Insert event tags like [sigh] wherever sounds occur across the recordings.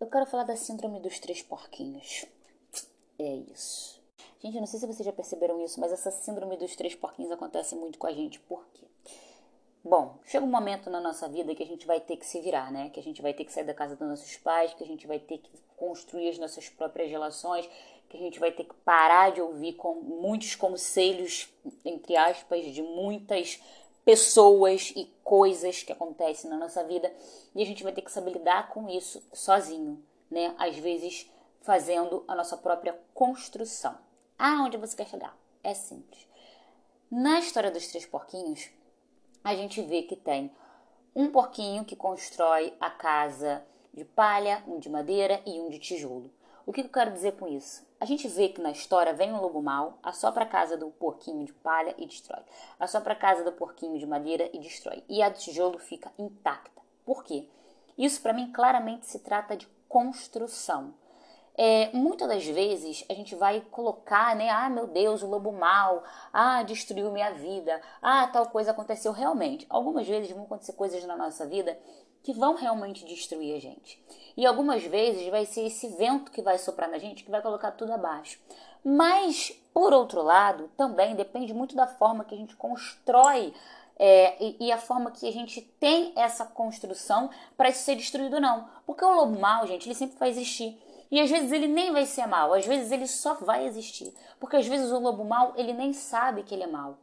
eu quero falar da síndrome dos três porquinhos. É isso. Gente, eu não sei se vocês já perceberam isso, mas essa síndrome dos três porquinhos acontece muito com a gente. Por quê? Bom, chega um momento na nossa vida que a gente vai ter que se virar, né? Que a gente vai ter que sair da casa dos nossos pais, que a gente vai ter que construir as nossas próprias relações, que a gente vai ter que parar de ouvir com muitos conselhos, entre aspas, de muitas pessoas e coisas que acontecem na nossa vida, e a gente vai ter que saber lidar com isso sozinho, né? Às vezes fazendo a nossa própria construção. Aonde você quer chegar? É simples. Na história dos três porquinhos, a gente vê que tem um porquinho que constrói a casa de palha, um de madeira e um de tijolo. O que eu quero dizer com isso? A gente vê que na história vem um lobo mau, assopra a casa do porquinho de palha e destrói. Assopra a casa do porquinho de madeira e destrói. E a do tijolo fica intacta. Por quê? Isso para mim claramente se trata de construção. É, muitas das vezes a gente vai colocar, né? Ah, meu Deus, o lobo mal, ah, destruiu minha vida, ah, tal coisa aconteceu realmente. Algumas vezes vão acontecer coisas na nossa vida que vão realmente destruir a gente. E algumas vezes vai ser esse vento que vai soprar na gente que vai colocar tudo abaixo. Mas, por outro lado, também depende muito da forma que a gente constrói é, e, e, a forma que a gente tem essa construção para isso ser destruído não. Porque o lobo mal, gente, ele sempre vai existir. E às vezes ele nem vai ser mal, às vezes ele só vai existir. Porque às vezes o lobo mal, ele nem sabe que ele é mal.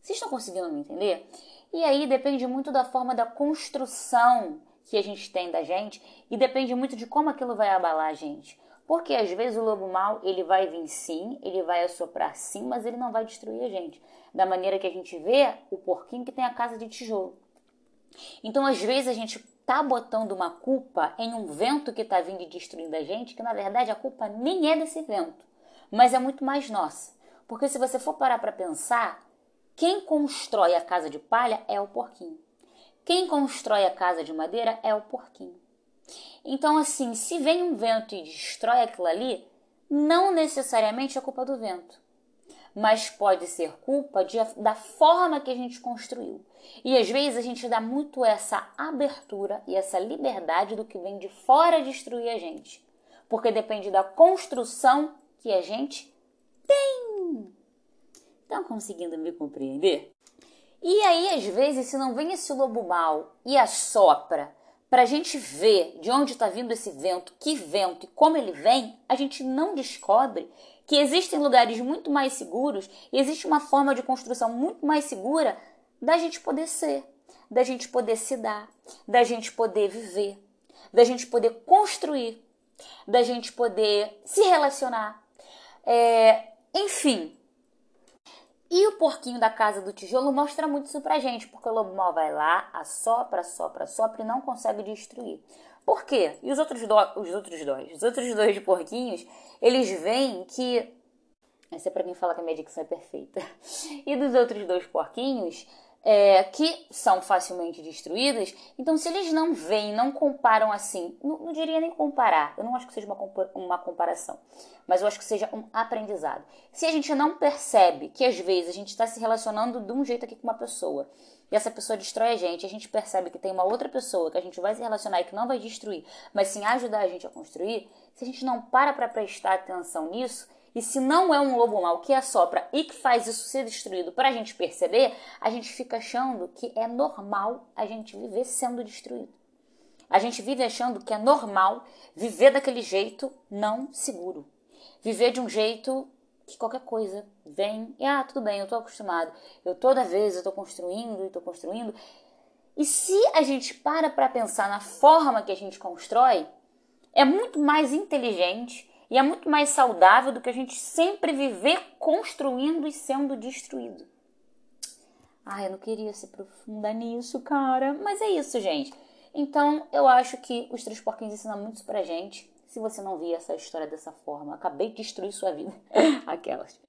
Vocês estão conseguindo me entender? E aí depende muito da forma da construção que a gente tem da gente e depende muito de como aquilo vai abalar a gente. Porque às vezes o lobo mal, ele vai vir sim, ele vai assoprar sim, mas ele não vai destruir a gente. Da maneira que a gente vê o porquinho que tem a casa de tijolo. Então, às vezes, a gente tá botando uma culpa em um vento que está vindo e destruindo a gente, que na verdade a culpa nem é desse vento, mas é muito mais nossa. Porque se você for parar para pensar, quem constrói a casa de palha é o porquinho. Quem constrói a casa de madeira é o porquinho. Então, assim, se vem um vento e destrói aquilo ali, não necessariamente é culpa do vento, mas pode ser culpa de, da forma que a gente construiu. E às vezes a gente dá muito essa abertura e essa liberdade do que vem de fora destruir a gente. Porque depende da construção que a gente tem. Estão conseguindo me compreender? E aí, às vezes, se não vem esse lobo mal e assopra para a gente ver de onde está vindo esse vento, que vento e como ele vem, a gente não descobre que existem lugares muito mais seguros e existe uma forma de construção muito mais segura da gente poder ser, da gente poder se dar, da gente poder viver, da gente poder construir, da gente poder se relacionar. É, enfim. E o porquinho da casa do tijolo mostra muito isso pra gente, porque o lobo mal vai lá, assopra, assopra, assopra e não consegue destruir. Por quê? E os outros, do, os outros dois? Os outros dois porquinhos, eles veem que. Essa é pra quem fala que a minha dicção é perfeita. [laughs] E dos outros dois porquinhos, é, que são facilmente destruídas. Então, se eles não veem, não comparam assim, não, não diria nem comparar, eu não acho que seja uma, uma comparação, mas eu acho que seja um aprendizado. Se a gente não percebe que às vezes a gente está se relacionando de um jeito aqui com uma pessoa e essa pessoa destrói a gente, a gente percebe que tem uma outra pessoa que a gente vai se relacionar e que não vai destruir, mas sim ajudar a gente a construir, se a gente não para para prestar atenção nisso, e se não é um lobo mau que assopra e que faz isso ser destruído para a gente perceber, a gente fica achando que é normal a gente viver sendo destruído. A gente vive achando que é normal viver daquele jeito não seguro. Viver de um jeito que qualquer coisa vem e, ah, tudo bem, eu tô acostumado. Eu toda vez eu construindo e tô construindo. E se a gente para para pensar na forma que a gente constrói, é muito mais inteligente e é muito mais saudável do que a gente sempre viver construindo e sendo destruído. Ai, eu não queria se aprofundar nisso, cara. Mas é isso, gente. Então, eu acho que os três porquinhos ensinam muito pra gente. Se você não via essa história dessa forma, acabei de destruir sua vida. [laughs] Aquelas.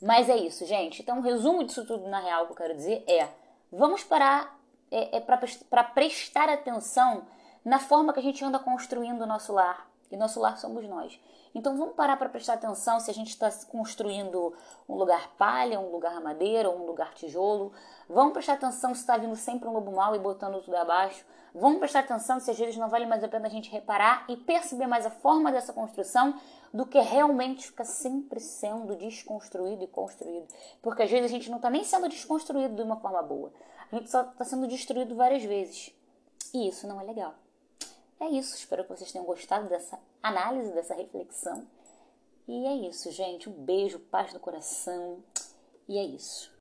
Mas é isso, gente. Então, o resumo disso tudo, na real, que eu quero dizer é: vamos parar é, é para prestar atenção na forma que a gente anda construindo o nosso lar E nosso lar somos nós. Então vamos parar para prestar atenção se a gente está construindo um lugar palha, um lugar madeira ou um lugar tijolo. Vamos prestar atenção se está vindo sempre um lobo mau e botando tudo abaixo. Vamos prestar atenção se às vezes não vale mais a pena a gente reparar e perceber mais a forma dessa construção do que realmente ficar sempre sendo desconstruído e construído. Porque às vezes a gente não está nem sendo desconstruído de uma forma boa. A gente só está sendo destruído várias vezes. E isso não é legal. É isso, espero que vocês tenham gostado dessa análise, dessa reflexão. E é isso, gente. Um beijo, paz no coração. E é isso.